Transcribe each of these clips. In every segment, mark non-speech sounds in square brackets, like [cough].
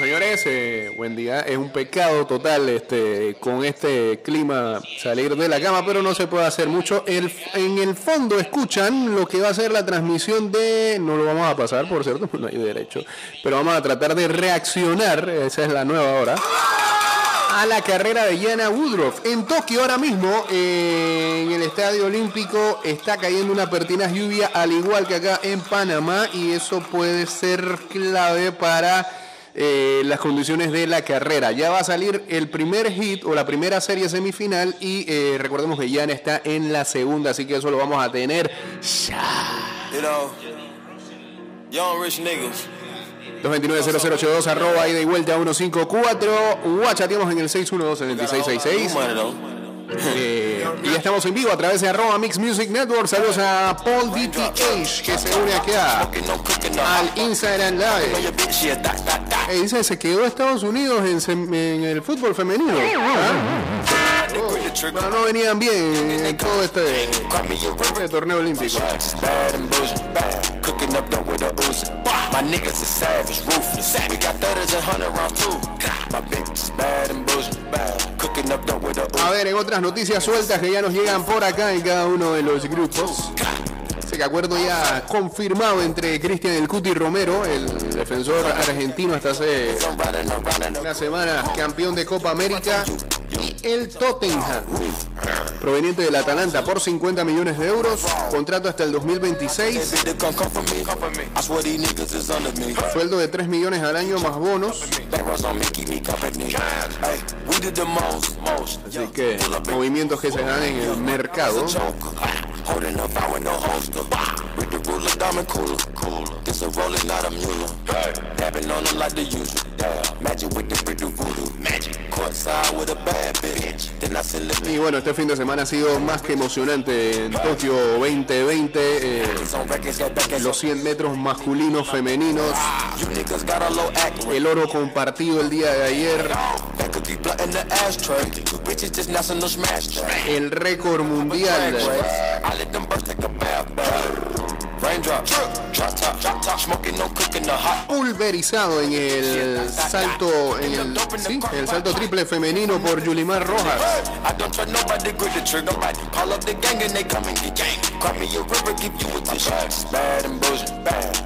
señores, eh, buen día. Es un pecado total este, con este clima salir de la cama, pero no se puede hacer mucho. En el fondo escuchan lo que va a ser la transmisión de... No lo vamos a pasar, por cierto, [laughs] no hay derecho. Pero vamos a tratar de reaccionar, esa es la nueva hora, a la carrera de Yana Woodruff. En Tokio ahora mismo, eh, en el Estadio Olímpico, está cayendo una pertinaz lluvia, al igual que acá en Panamá, y eso puede ser clave para eh, las condiciones de la carrera. Ya va a salir el primer hit o la primera serie semifinal y eh, recordemos que Yana está en la segunda, así que eso lo vamos a tener ya. You know, young rich niggas. 229-0082, arroba ida y vuelta 154. Guachateamos en el 612-7666. Eh, y estamos en vivo a través de arroba Mix Music Network. Saludos a Paul DTH que se une aquí a- No no al Instagram Live. Eh, dice, se quedó Estados Unidos en, el fútbol femenino. ¿Ah? Bueno, no venían bien en todo este, este torneo olímpico. My niggas is savage, ruthless. We got thudders and hundred rounds too. My bitch is bad and bullshit, bad. Cooking up dope with a A ver, en otras noticias sueltas que ya nos llegan por acá en cada uno de los grupos. Acuerdo ya confirmado entre Cristian El Cuti Romero, el defensor argentino hasta hace una semana campeón de Copa América, y el Tottenham, proveniente del Atalanta por 50 millones de euros, contrato hasta el 2026, They come, come for me. I swear these niggas is under me. sueldo de 3 millones al año más bonos, así que movimientos que se dan en el mercado. Holding up, I with no holster. With the ruler, diamond cooler. Cooler. This a roller, not a mule. Dabbing on them like the usual. Magic with the pretty voodoo. Magic. Courtside with a bad bitch. Then I said, let me Y bueno, este fin de semana ha sido más que emocionante en Tokio 2020. eh, los 100 metros masculinos, femeninos, el oro compartido el día de ayer, el récord mundial. Pulverizado en el salto en el, sí, en el salto triple femenino por Yulimar Rojas.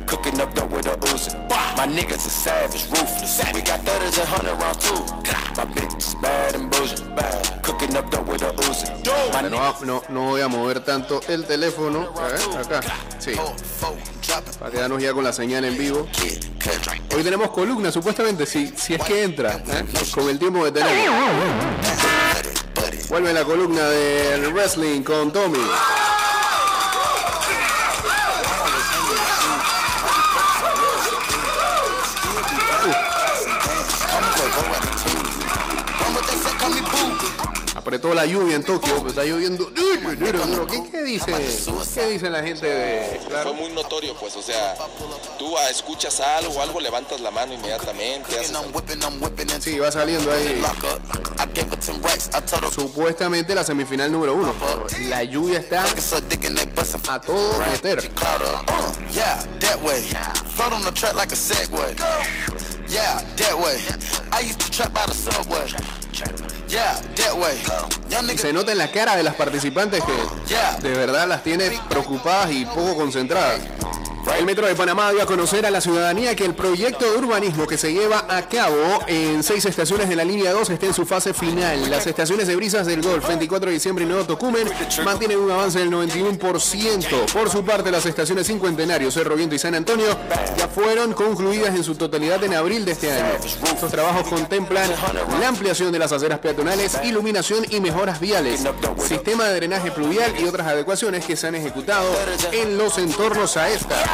Cooking up dope with a Uzi. My niggas is savage, ruthless. We got thudders and hundred round too. My bitch is bad and bullshit, bad. Cooking up dope with a Uzi. My No, niggas no, no voy a mover tanto el teléfono. A ver, acá. Sí, para quedarnos ya con la señal en vivo. Hoy tenemos columna, supuestamente, si, si es que entra, ¿eh? con el tiempo que tenemos. Vuelve la columna del wrestling con Tommy. Apretó la lluvia en Tokio, pues está lloviendo duro. ¿Qué, qué dice? ¿Qué dice la gente de fue claro? muy notorio, pues, o sea, tú ah, escuchas algo o algo, levantas la mano inmediatamente, haces Sí, va saliendo ahí. lock up. I gave her 10 racks. I told her, Supuestamente la semifinal número uno. La lluvia está a todo meter. Uh. Yeah, that way. I used to trap by the subway. Nigga, Se nota en la cara de las participantes que de verdad las tiene preocupadas y poco concentradas. El Metro de Panamá dio a conocer a la ciudadanía que el proyecto de urbanismo que se lleva a cabo en seis estaciones de la línea 2 está en su fase final. Las estaciones de Brisas del Golf, 24 de diciembre y Nuevo Tocumen, mantienen un avance del 91%. Por su parte, las estaciones Cincuentenario, Cerro Viento y San Antonio ya fueron concluidas en su totalidad en abril de este año. Estos trabajos contemplan la ampliación de las aceras peatonales, iluminación y mejoras viales, sistema de drenaje pluvial y otras adecuaciones que se han ejecutado en los entornos a esta.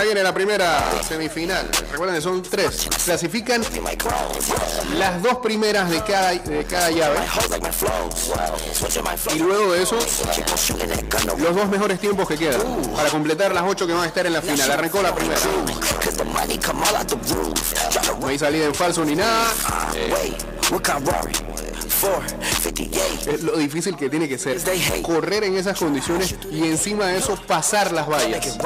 Ya viene la primera semifinal. Recuerden que son tres. Clasifican las dos primeras de cada, de cada llave. Y luego de eso, los dos mejores tiempos que quedan. Para completar las ocho que van a estar en la final. Arrancó la primera. No hay salida en falso ni nada. Es lo difícil que tiene que ser correr en esas condiciones y encima de eso pasar las vallas.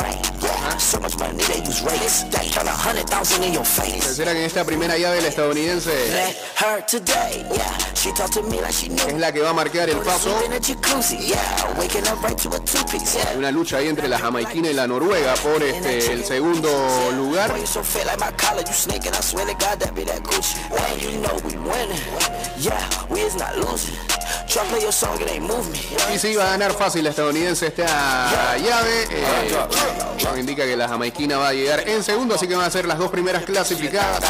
So much money they use rakes. They turn a hundred thousand in your face. Pareciera que en esta primera llave el estadounidense Let her today, yeah. She talked to me like she knew. es la que va a marcar el paso. Hay una lucha ahí entre la jamaiquina y la noruega por este el segundo lugar. Y sí, va a ganar fácil la estadounidense esta llave. Eh, indica que la jamaiquina va a llegar en segundo, así que van a ser las dos primeras clasificadas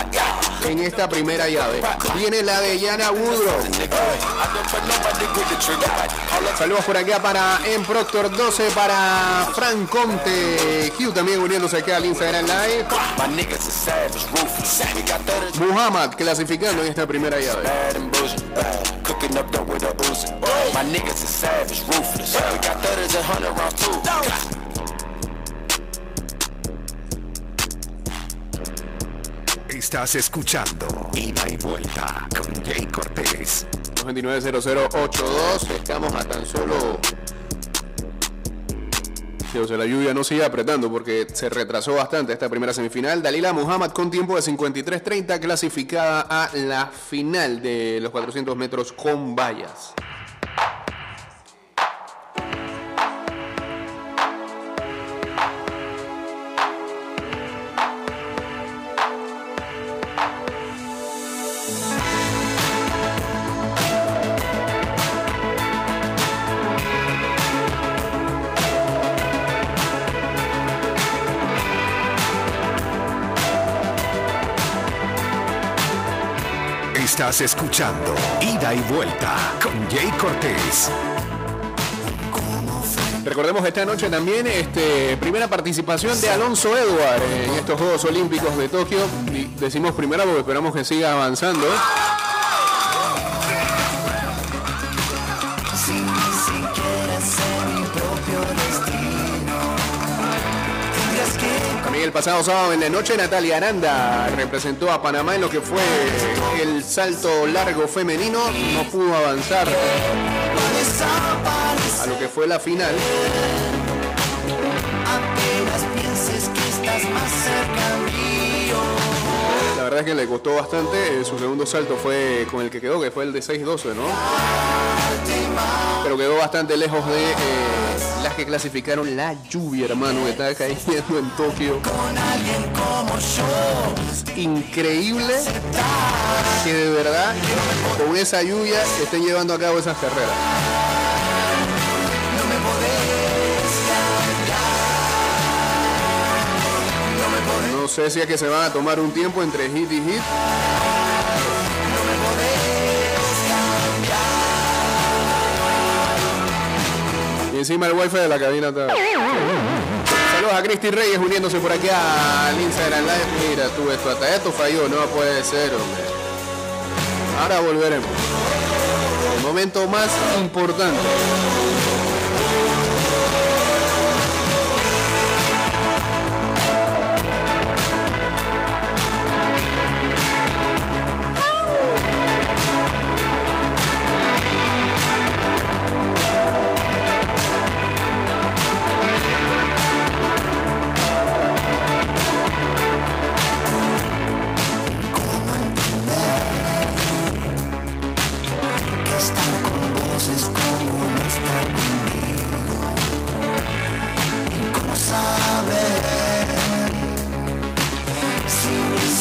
en esta primera llave. Viene la de Yana Woodrow. Saludos por acá para En Proctor 12, para Frank Conte. Hugh también uniéndose acá al Instagram Live. Muhammad clasificando en esta primera llave. My niggas are savage, ruthless. We got thudders and hundred rounds too. Estás escuchando Ida y Vuelta con Jay Cortés. 290082. Estamos a tan solo. Sí, o sea, la lluvia no sigue apretando porque se retrasó bastante esta primera semifinal. Dalila Muhammad con tiempo de 53.30 clasificada a la final de los 400 metros con vallas. Estás escuchando Ida y Vuelta con Jay Cortés. Recordemos esta noche también este, primera participación de Alonso Edward en estos Juegos Olímpicos de Tokio. Decimos primera porque esperamos que siga avanzando. Pasado sábado en la noche Natalia Aranda representó a Panamá en lo que fue el salto largo femenino. No pudo avanzar a lo que fue la final. La verdad es que le costó bastante. Su segundo salto fue con el que quedó, que fue el de 6-12, ¿no? Pero quedó bastante lejos de eh, las que clasificaron la lluvia, hermano, que está cayendo en Tokio. Increíble que de verdad con esa lluvia estén llevando a cabo esas carreras. No sé si es que se van a tomar un tiempo entre hit y hit. Encima el wifi de la cabina está. Saludos a Cristi Reyes uniéndose por aquí al Instagram Live. Mira tú esto, hasta esto falló, no puede ser, hombre. Ahora volveremos. El momento más importante.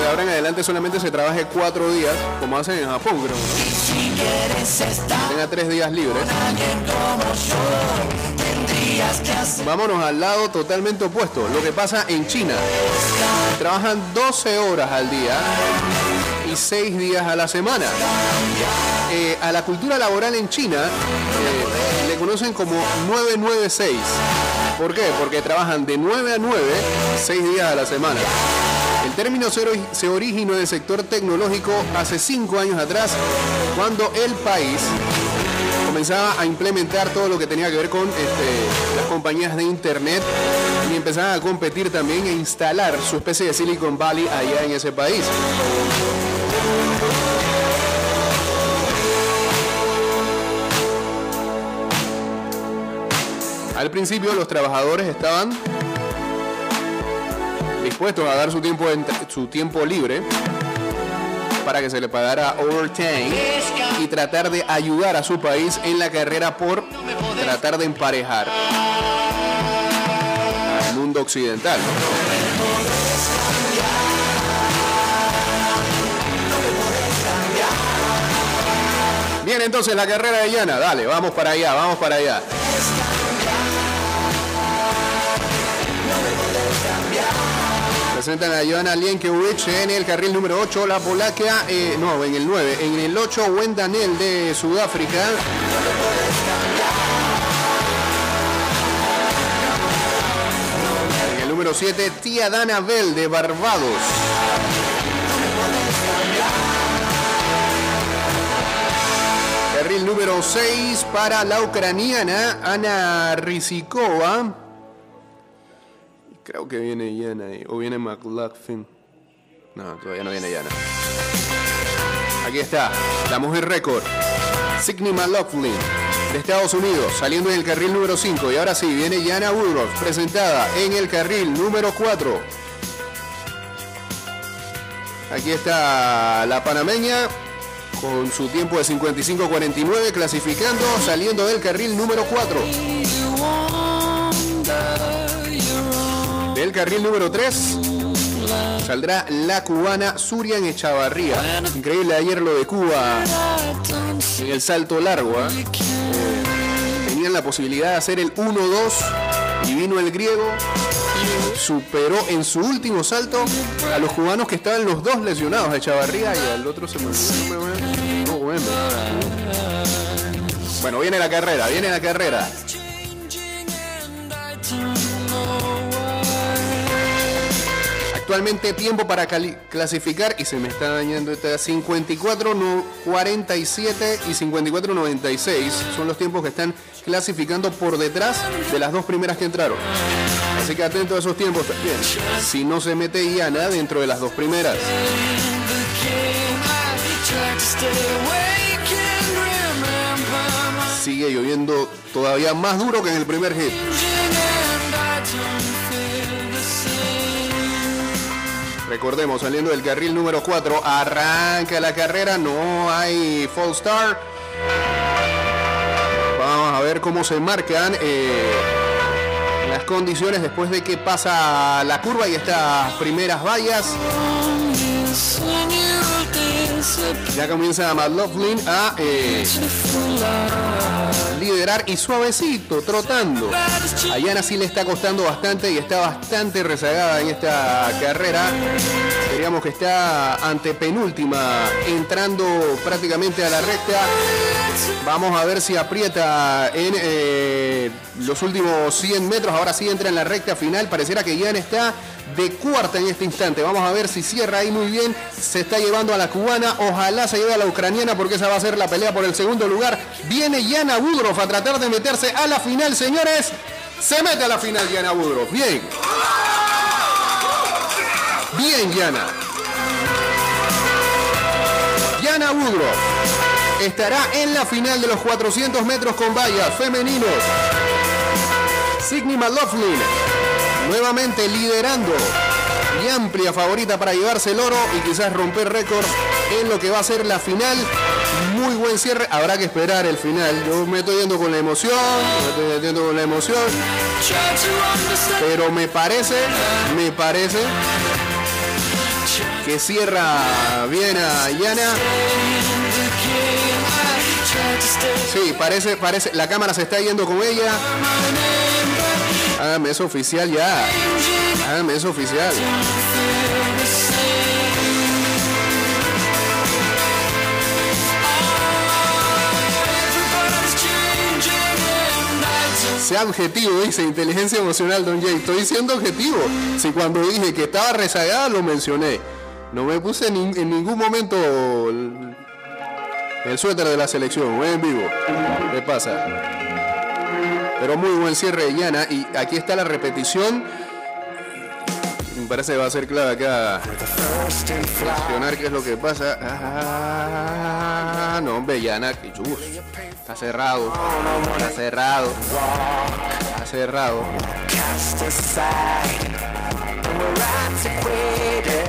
de ahora en adelante solamente se trabaje cuatro días, como hacen en Japón, creo. ¿no? Tenga tres días libres. Vámonos al lado totalmente opuesto. Lo que pasa en China. Trabajan 12 horas al día y 6 días a la semana. Eh, a la cultura laboral en China eh, le conocen como 996. ¿Por qué? Porque trabajan de 9 a 9, 6 días a la semana. El término se originó en el sector tecnológico hace 5 años atrás, cuando el país comenzaba a implementar todo lo que tenía que ver con este, las compañías de internet y empezaban a competir también e instalar su especie de Silicon Valley allá en ese país. Al principio los trabajadores estaban dispuestos a dar su tiempo, su tiempo libre para que se le pagara overtime y tratar de ayudar a su país en la carrera por tratar de emparejar al mundo occidental. Bien, entonces la carrera de Yana, dale, vamos para allá, vamos para allá. Presentan a Joana Lienkiewicz en el carril número 8, la polaca, eh, no, en el 9, en el 8, Wendanel de Sudáfrica. En el número 7, Tia Dana Bell de Barbados. Carril número 6 para la ucraniana Ana Rizikova. Creo que viene Yana O viene McLaughlin. No, todavía no viene Yana. Aquí está, la mujer récord. Sidney McLaughlin de Estados Unidos, saliendo en el carril número 5. Y ahora sí, viene Yana Woodruff, presentada en el carril número 4. Aquí está la panameña con su tiempo de 55-49 clasificando, saliendo del carril número 4. Del carril número 3 saldrá la cubana Surian Echavarría. Increíble ayer lo de Cuba en el salto largo. ¿eh? Tenían la posibilidad de hacer el 1-2 y vino el griego. Superó en su último salto a los cubanos que estaban los dos lesionados, Echavarría y al otro se me Bueno, viene la carrera, viene la carrera. Actualmente tiempo para clasificar y se me está dañando esta 54 47 y 54 96 son los tiempos que están clasificando por detrás de las dos primeras que entraron. Así que atento a esos tiempos también. Si no se mete nada dentro de las dos primeras. Sigue lloviendo todavía más duro que en el primer hit. Recordemos, saliendo del carril número 4, arranca la carrera, no hay full start. Vamos a ver cómo se marcan eh, las condiciones después de que pasa la curva y estas primeras vallas. Ya comienza McLaughlin a eh, liderar y suavecito, trotando. A Yana sí le está costando bastante y está bastante rezagada en esta carrera. Diríamos que está ante penúltima, entrando prácticamente a la recta. Vamos a ver si aprieta en eh, los últimos 100 metros. Ahora sí entra en la recta final. Pareciera que Yana está de cuarta en este instante. Vamos a ver si cierra ahí muy bien. Se está llevando a la cubana. Ojalá se lleve a la ucraniana porque esa va a ser la pelea por el segundo lugar. Viene Yana Woodruff a tratar de meterse a la final, señores. Se mete a la final Yana Woodruff. Bien. Bien, Yana. Yana Woodruff estará en la final de los 400 metros con vallas femeninos. Sidney McLaughlin nuevamente liderando y amplia favorita para llevarse el oro y quizás romper récord en lo que va a ser la final. Muy buen cierre, habrá que esperar el final. Yo me estoy yendo con la emoción, me estoy yendo con la emoción. Pero me parece, me parece que cierra bien a Yana. Sí, parece, parece, la cámara se está yendo con ella. Hágame eso oficial ya. Hágame eso oficial. Sea objetivo, dice inteligencia emocional, Don Jay. Estoy siendo objetivo. Si cuando dije que estaba rezagada, lo mencioné. No me puse en ningún momento el, suéter de la selección. En vivo. ¿Qué pasa? Pero muy buen cierre de Yana. Y aquí está la repetición parece que va a ser clave acá. Qué es lo que pasa. Ah, no, hombre, Yana. Está cerrado. Está cerrado. Está cerrado.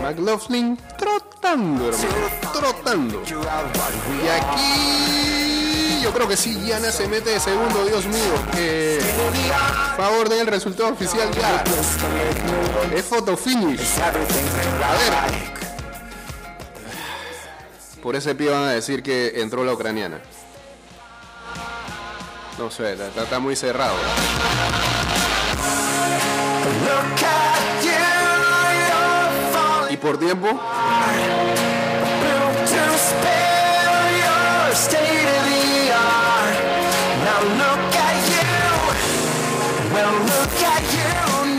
McLaughlin trotando, hermano. Trotando. Y aquí yo creo que sí, Yana se mete de segundo, Dios mío. Favor del resultado oficial ya. Es photo finish. A ver. Por ese pie van a decir que entró la ucraniana. No sé, está, muy cerrado. ¿Y por tiempo?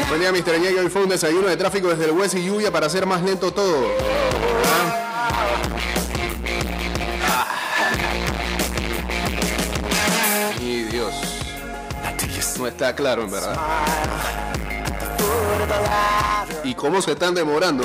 Buen día, Mr. Ñeque. Hoy fue un desayuno de tráfico desde el West y lluvia para hacer más lento todo. ¿Ah? Y Dios. No está claro, en verdad. ¿Y cómo se están demorando?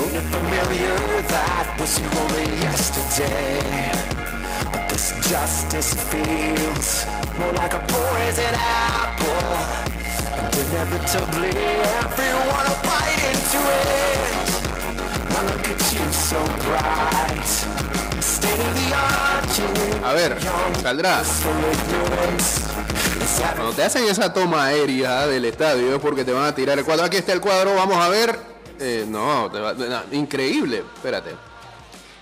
A ver, saldrá. Cuando te hacen esa toma aérea del estadio es porque te van a tirar el cuadro. Aquí está el cuadro, vamos a ver. Eh, no, increíble. Espérate.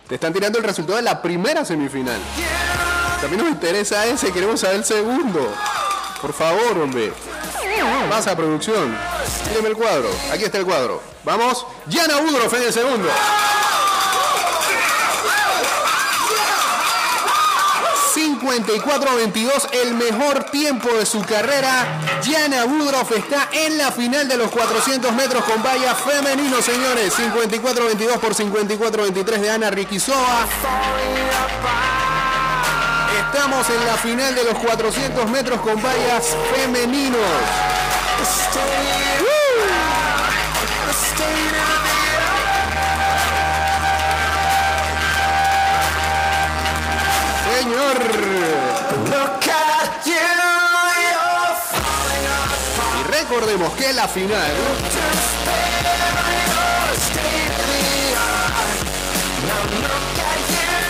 Te están tirando el resultado de la primera semifinal. También nos interesa ese, queremos saber el segundo. Por favor, hombre. Pasa producción. Dime el cuadro. Aquí está el cuadro. Vamos. Yana Udroff en el segundo. 54-22, el mejor tiempo de su carrera. Yana Woodruff está en la final de los 400 metros con valla femenino, señores. 54-22 por 54-23 de Ana Riquizova. Estamos en la final de los 400 metros con vallas femeninos. Señor. Y recordemos que la final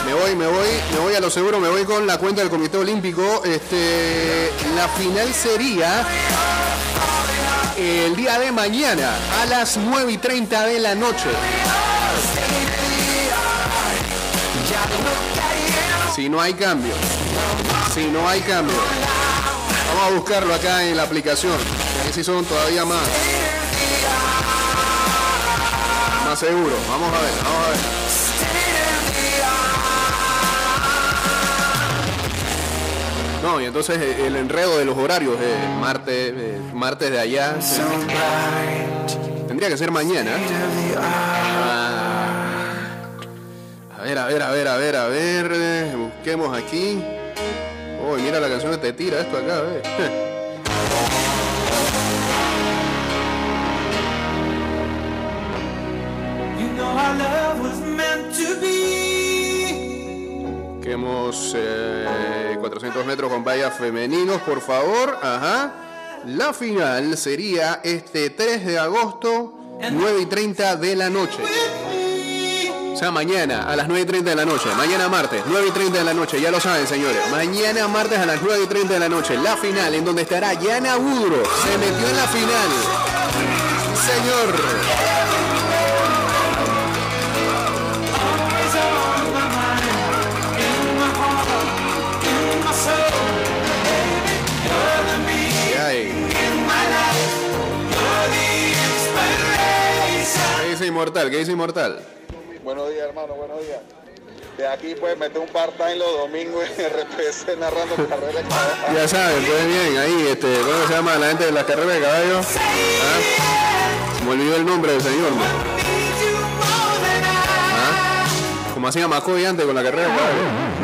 me voy, me voy, me voy a lo seguro, me voy con la cuenta del Comité Olímpico. Este, la final sería el día de mañana a las 9 y 30 de la noche. Si no hay cambio, si no hay cambio, vamos a buscarlo acá en la aplicación. Que si son todavía más. Más seguro. Vamos a ver, vamos a ver. No, y entonces eh, el enredo de los horarios, eh, martes, eh, martes de allá, tendría que ser mañana. Ah. A ver, a ver, a ver, a ver, a ver, busquemos aquí. Oh, mira la canción que te tira esto acá, a [laughs] be. Quemos 400 metros con vallas femeninos, por favor. Ajá. La final sería este 3 de agosto, 9 y 30 de la noche. O sea, mañana a las 9 y 30 de la noche. Mañana martes, 9 y 30 de la noche. Ya lo saben, señores. Mañana martes a las 9 y 30 de la noche. La final en donde estará Yana Budro. Se metió en la final. Señor. ¿Qué dice Inmortal? ¿Qué dice Inmortal? Buenos días, hermano, buenos días. de aquí pues meter un part-time los domingos en RPC narrando carreras de caballo. Ya saben, pues bien, ahí, este, ¿cómo se llama la gente de la carrera de caballo? ¿Ah? Me olvidó el nombre del señor. ¿no? ¿Ah? Como hacía Macoy antes con la carrera de caballo.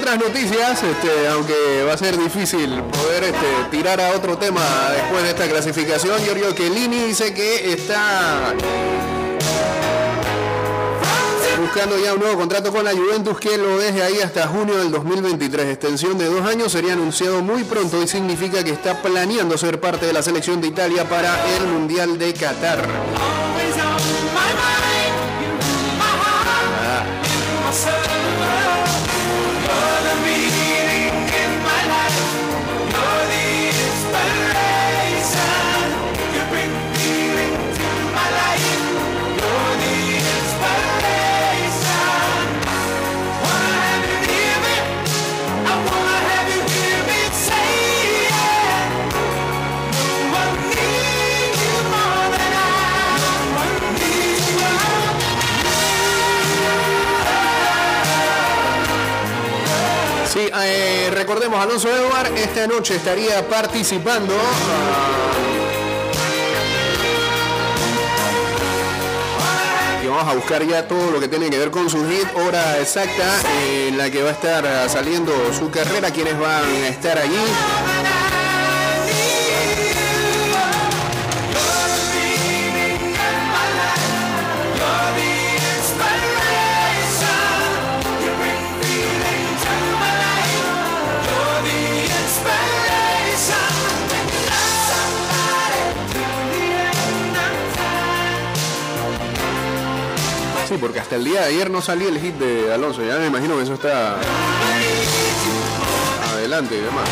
Otras noticias, este, aunque va a ser difícil poder este, tirar a otro tema después de esta clasificación, Giorgio Chiellini dice que está buscando ya un nuevo contrato con la Juventus que lo deje ahí hasta junio del 2023. Extensión de dos años sería anunciado muy pronto y significa que está planeando ser parte de la selección de Italia para el Mundial de Qatar. Sí, eh, recordemos, Alonso Edward esta noche estaría participando. Y vamos a buscar ya todo lo que tiene que ver con su hit, hora exacta en la que va a estar saliendo su carrera, quienes van a estar allí. Porque hasta el día de ayer no salía el hit de Alonso, ya me imagino que eso está adelante y demás.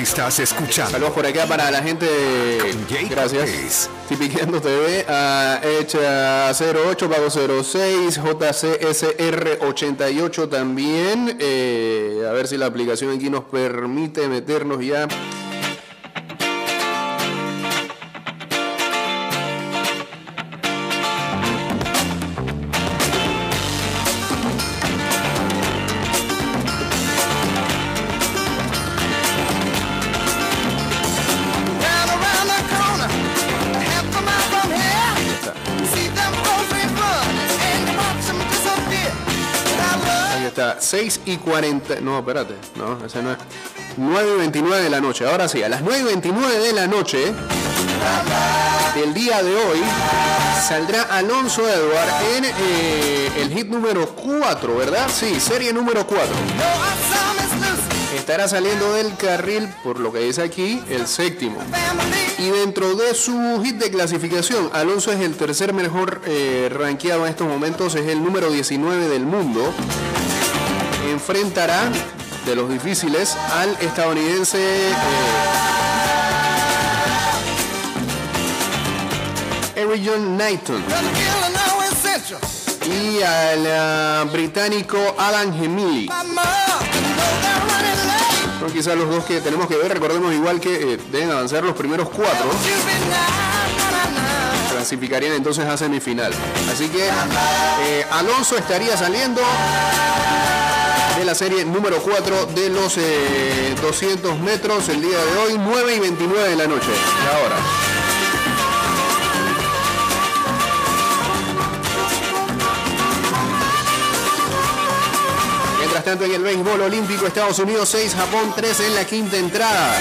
Estás escuchando Saludos por acá para la gente de... Gracias. Tipiqueando TV, a Echa 08, Pago 06, JCSR 88 también. Eh, a ver si la aplicación aquí nos permite meternos ya. Love Ahí está, 6 y 40. No, espérate, no, ese no es. 9 y 29 de la noche. Ahora sí, a las 9 y 29 de la noche del día de hoy saldrá Alonso Edward en eh, el hit número 4, ¿verdad? Sí, serie número 4. no our is loose. Estará saliendo del carril, por lo que dice aquí, el séptimo. Y dentro de su hit de clasificación, Alonso es el tercer mejor eh, rankeado en estos momentos, es el número 19 del mundo. Enfrentará de los difíciles al estadounidense eh, John Knighton y al ah, británico Alan Gemili. Son quizás los dos que tenemos que ver. Recordemos igual que eh, deben avanzar los primeros cuatro. Clasificarían entonces a semifinal. Así que eh, Alonso estaría saliendo de la serie número 4 de los eh, 200 metros el día de hoy, 9 y 29 de la noche. Ahora. Mientras tanto en el béisbol olímpico Estados Unidos 6, Japón 3 en la quinta entrada.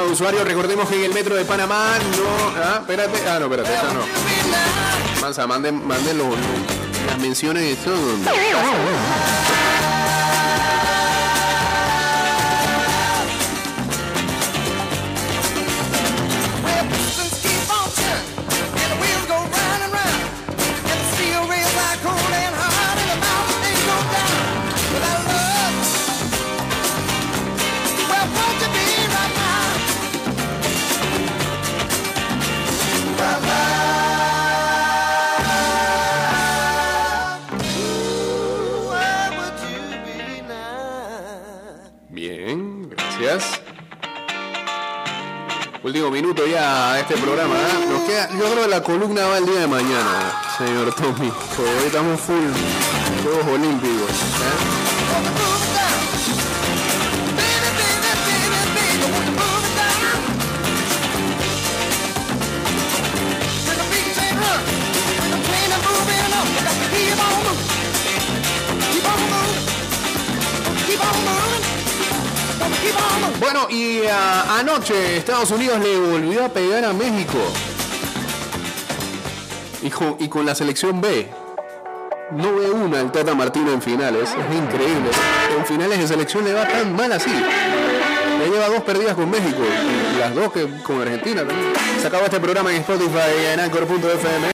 Usuario, recordemos que en el metro de Panamá no. Ah, espérate. Ah, no, espérate, esta no. Mansa, manden, manden los- las menciones de todo. Último minuto ya de este programa. ¿eh? Nos queda, yo creo que la columna va el día de mañana, señor Tommy. Porque hoy estamos full Juegos Olímpicos. ¿eh? Bueno, y ah, anoche Estados Unidos le volvió a pegar a México. Y con, y con la selección B. No ve una el Tata Martino en finales. Es increíble. En finales de selección le va tan mal así. Ya lleva dos perdidas con México las dos que con Argentina también. Se acabó este programa en Spotify y en Anchor.fm.